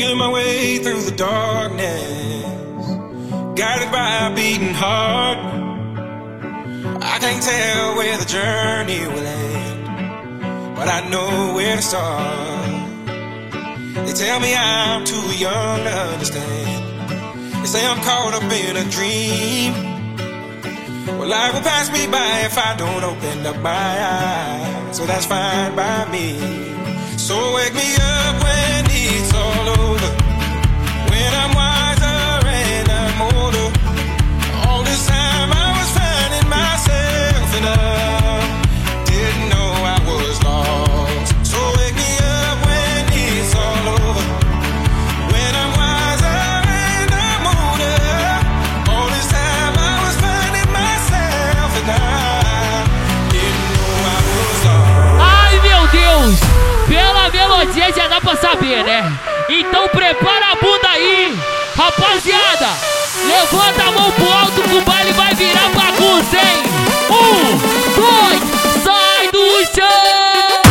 feeling my way through the darkness, guided by a beating heart. I can't tell where the journey will end, but I know where to start. They tell me I'm too young to understand. They say I'm caught up in a dream. Well, life will pass me by if I don't open up my eyes, so that's fine by me. So wake me up when it's all over. When I'm prepara a bunda aí, rapaziada. Levanta a mão pro alto que o baile vai virar bagunça, hein? Um, dois, sai do chão!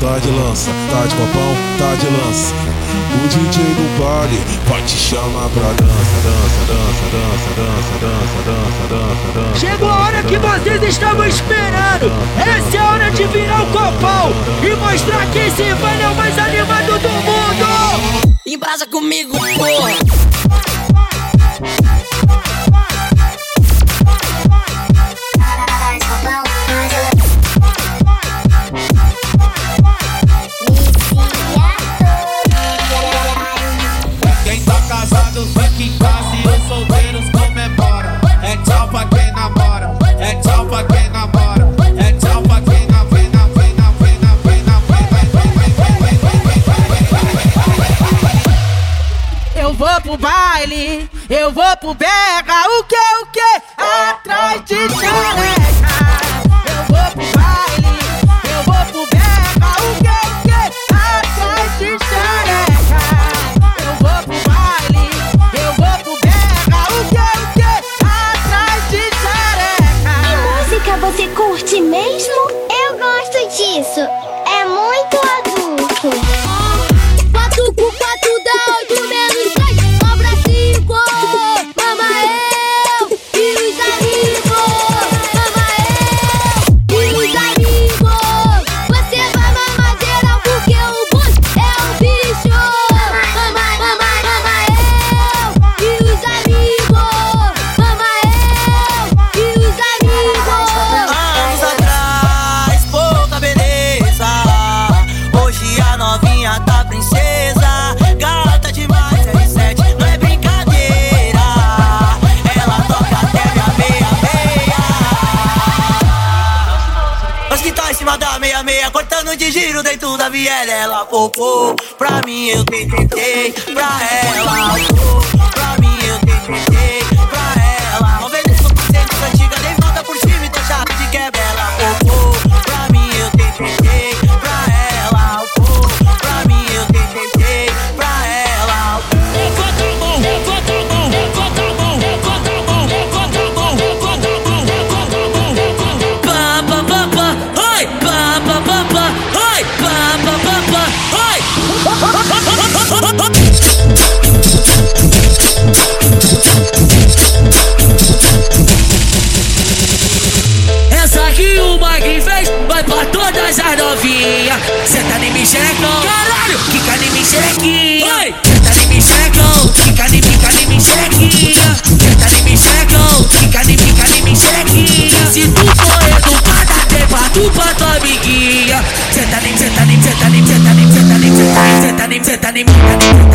tá de lança, tá de copão, tá de lança. O DJ do baile vai te chamar pra dança, dança, dança, dança, dança, dança, dança, dança, dança. Chegou a hora que vocês estavam esperando. Essa é a hora de virar o copão e mostrar que esse vale é o mais animado do mundo. Embrasa comigo, porra. puder. de giro dentro da viela, ela popou. Pra mim eu tentei, pra ela. Oh, pra mim eu tentei. Danny, Danny, Danny.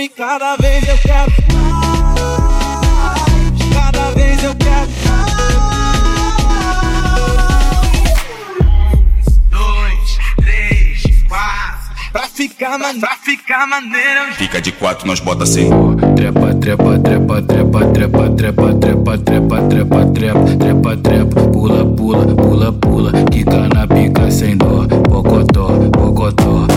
E cada vez eu quero mais. Cada vez eu quero dois, três, quatro. Pra ficar, man, pra ficar maneiro. Fica de quatro, nós bota assim. Trepa, trepa, trepa, trepa, trepa, trepa, trepa, trepa, trepa, trepa, trepa, trepa, pula, pula, pula, pula, quica na pica sem dó, bocotó, bocotó.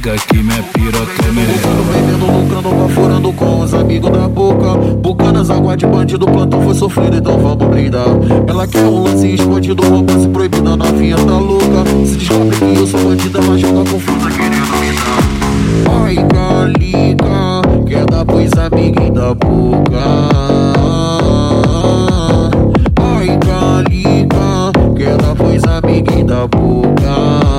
Amiga que minha piroca é melhor. Bebendo, lucrando, baforando com os amigos da boca. Bucanas, água de bandido, plantão foi sofrido, então vamos brindar. Ela quer um lance escondido, romance proibida, novinha tá louca. Se descobre que eu sou bandida, ela joga confusa querendo me dar. Ai, calica, quer dar pois amiguinho da boca. Ai, calica, quer dar pois amiguinho da boca.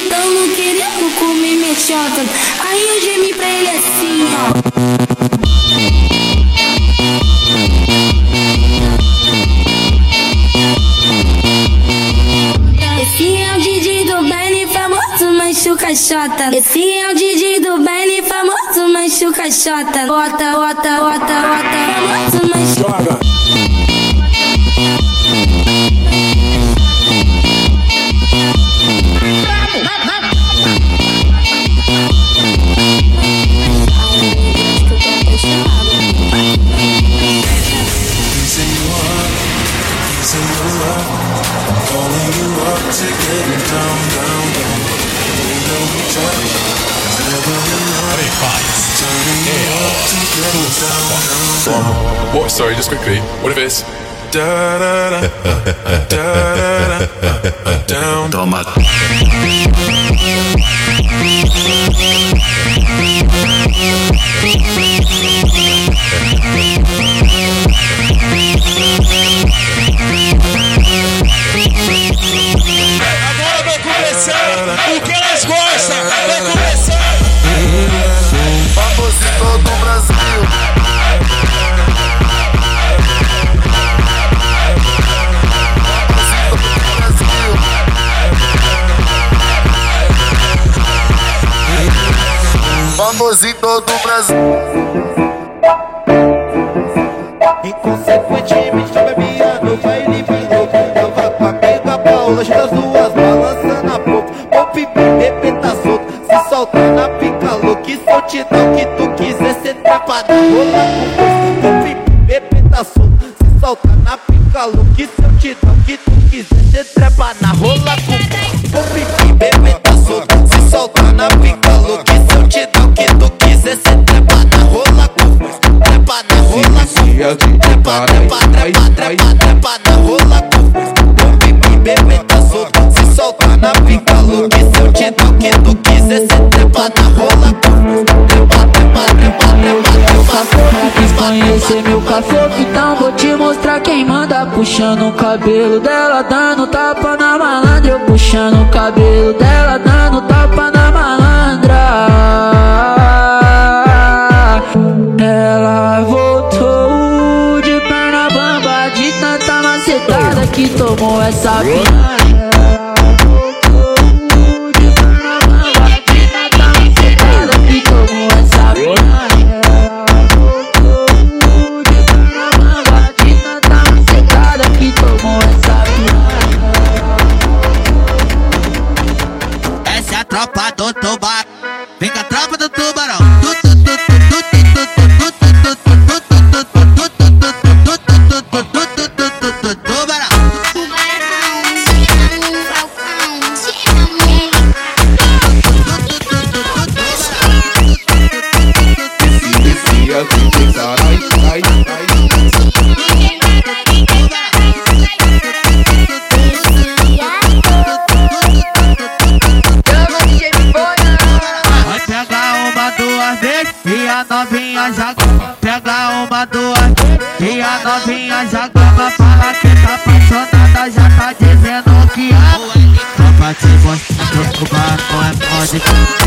Me excitando, querendo comer minha chota Aí eu gemi pra ele assim, ó é mancho caixota. Esse é o DJ do baile famoso, mancho caixota. Bota, bota, bota, bota, famoso, mancho. Joga. What? Sorry, just quickly. What if it's Da da da, da da da, down. Toma. Todo o Brasil. Inconsequentemente bebia no baile virou Tava com a amiga Paula, juntas as duas balançando a boca. Pop, repeta solto, se solta na pica louca. E se eu te dar o que tu quiser, cê trepa na rola com força Pop, repeta solto, se solta na pica louca. E se eu te dar o que tu quiser, cê trepa na rola Puxando o cabelo dela, dando tapa na malandra. Eu puxando o cabelo dela, dando tapa na malandra. Ela voltou de perna bamba De tanta macetada que tomou essa piranha music.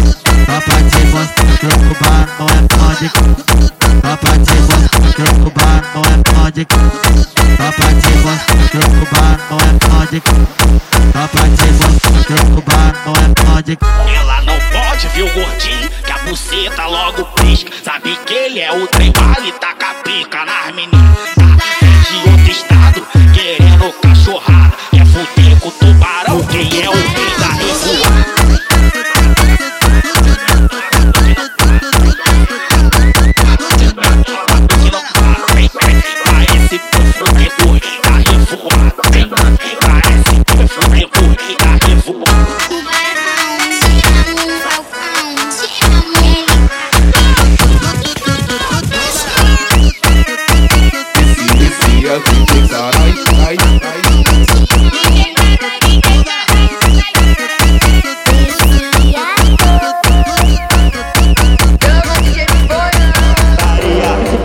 Descia, DJ, carai, ai, ai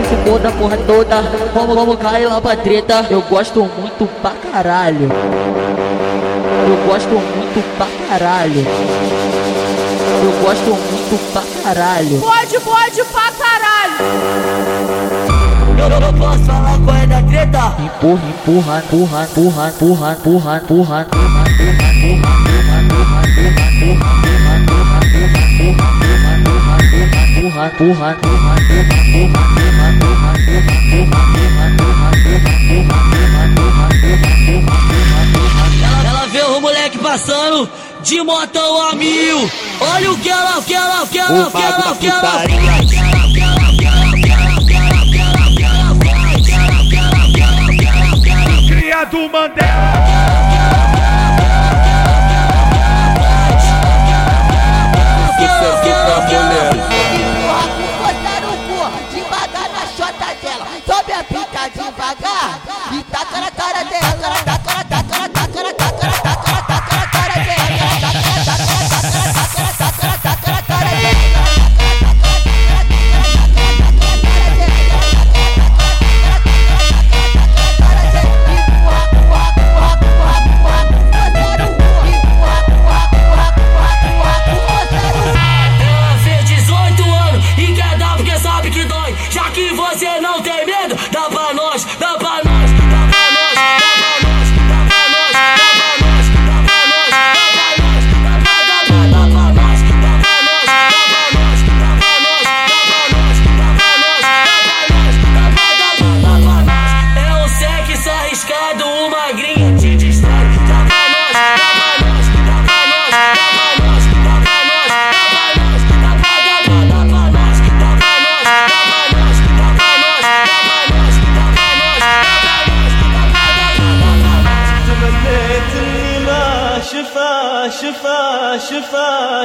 Se foda a porra toda, vamos, vamos cair lá pra treta Eu gosto muito pra caralho. Eu gosto muito pra caralho. Eu gosto muito pra caralho. Pode, pode pra caralho. Eu não posso falar qual é da treta Empurra, empurra, empurra, empurra, empurra, empurra, empurra, empurra Empurra, empurra, Ela vê o moleque passando de motão a mil. Olha o que ela, o que ela, o que ela, o que ela, o que ela. Do Mandela. Botar o cu devagar na chota dela. Sobe a pica devagar e taca na cara dela.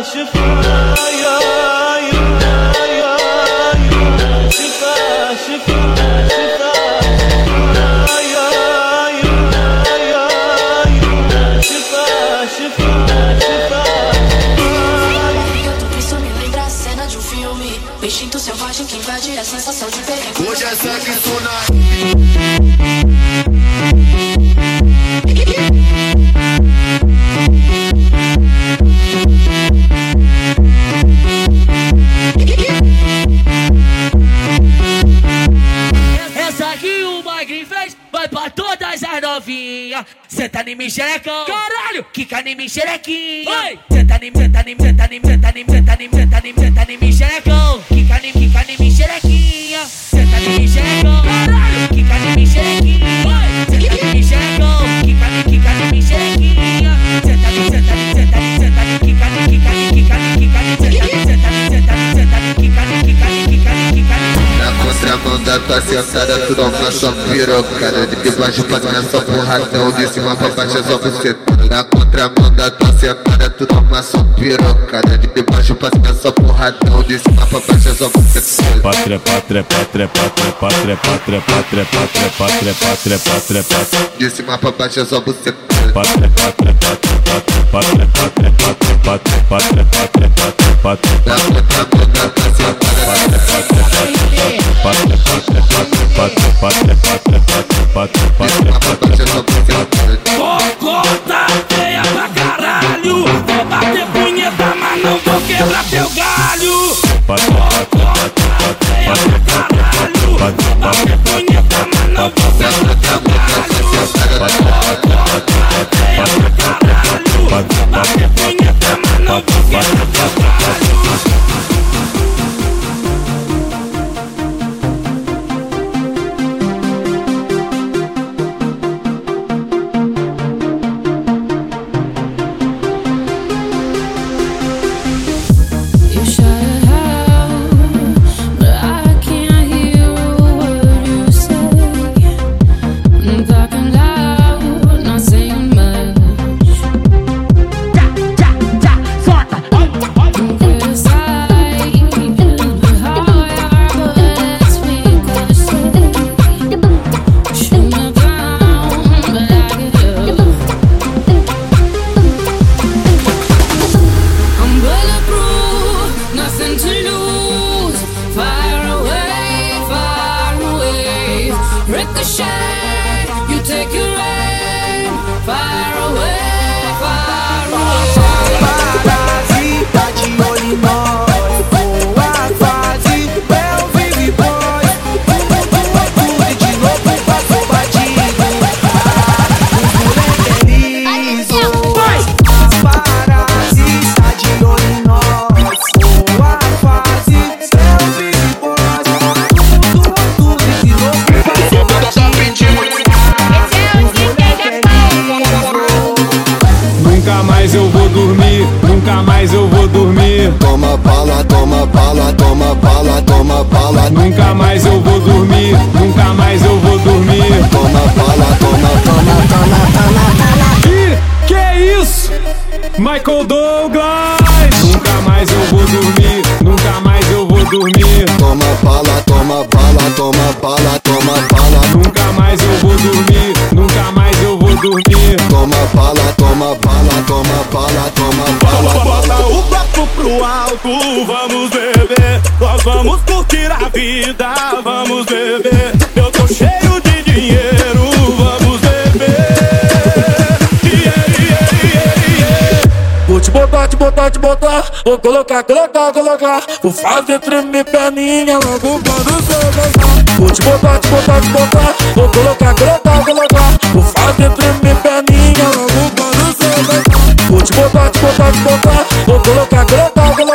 should. novinha, senta tá nem me xerecão. Caralho, quica nem me xerequinha. Senta tá nem, senta tá nem, senta nem, senta nem, senta nem, senta nem, senta nem me xerecão. Quica nem, quica nem me xerequinha. Senta nem me xerecão. Caralho, quica nem me xerequinha. Da tua sentada, tu dá uma só pirocada De baixo pra cima só porradão, de cima pra baixo é só você Na contramão da tua sentada, tu dá uma só pirocada De baixo pra cima só porradão, de cima pra baixo é só você Pátria, pátria, pátria, pátria, pátria, pátria, pátria, pátria, pátria, pátria, pátria, pátria. De cima pra baixo é só pátria, Na contramão da tua sentada, Vou contar tá feia pra caralho. Vou bater punheta, mas não vou quebrar Michael Douglas! Nunca mais eu vou dormir, nunca mais eu vou dormir. Toma bala, toma bala, toma bala, toma bala. Nunca mais eu vou dormir, nunca mais eu vou dormir. Toma bala, toma bala, toma bala, toma bala. Bota o copo pro alto, vamos beber. Nós vamos curtir a vida, vamos beber. Eu tô cheio de te botar, te botar. Vou colocar, colocar, colocar. Vou fazer tremer perninha logo quando você gostar. Vou te botar, te botar, te botar. Vou colocar, colocar, colocar. Vou fazer tremer perninha logo quando você gostar. Vou te botar, te botar, te botar. Vou colocar, colocar, colocar.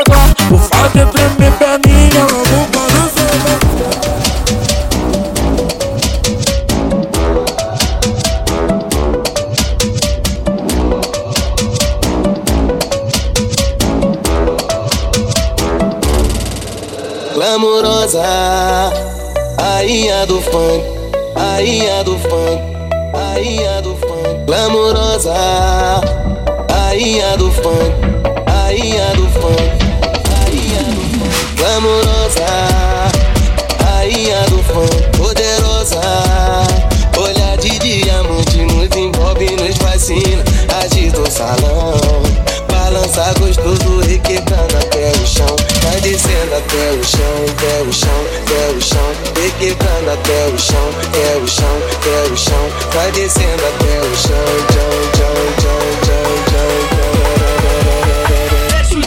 Glamourosa, a ia do funk, a ia do funk, a ia do funk. Glamourosa, a rainha do funk, rainha do funk, rainha do funk, glamourosa, rainha do funk, poderosa, olhar de diamante nos envolve, nos fascina, agita o salão, balança gostoso, requebrando o chão, vai descendo até o chão, até o chão, até o chão, requebrando até o chão, até o chão, até o chão, vai descendo até o chão, chão, chão, chão, chão, chão, chão. Deixa o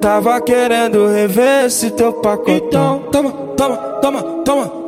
Tava querendo rever esse teu pacotão. Toma, toma, toma,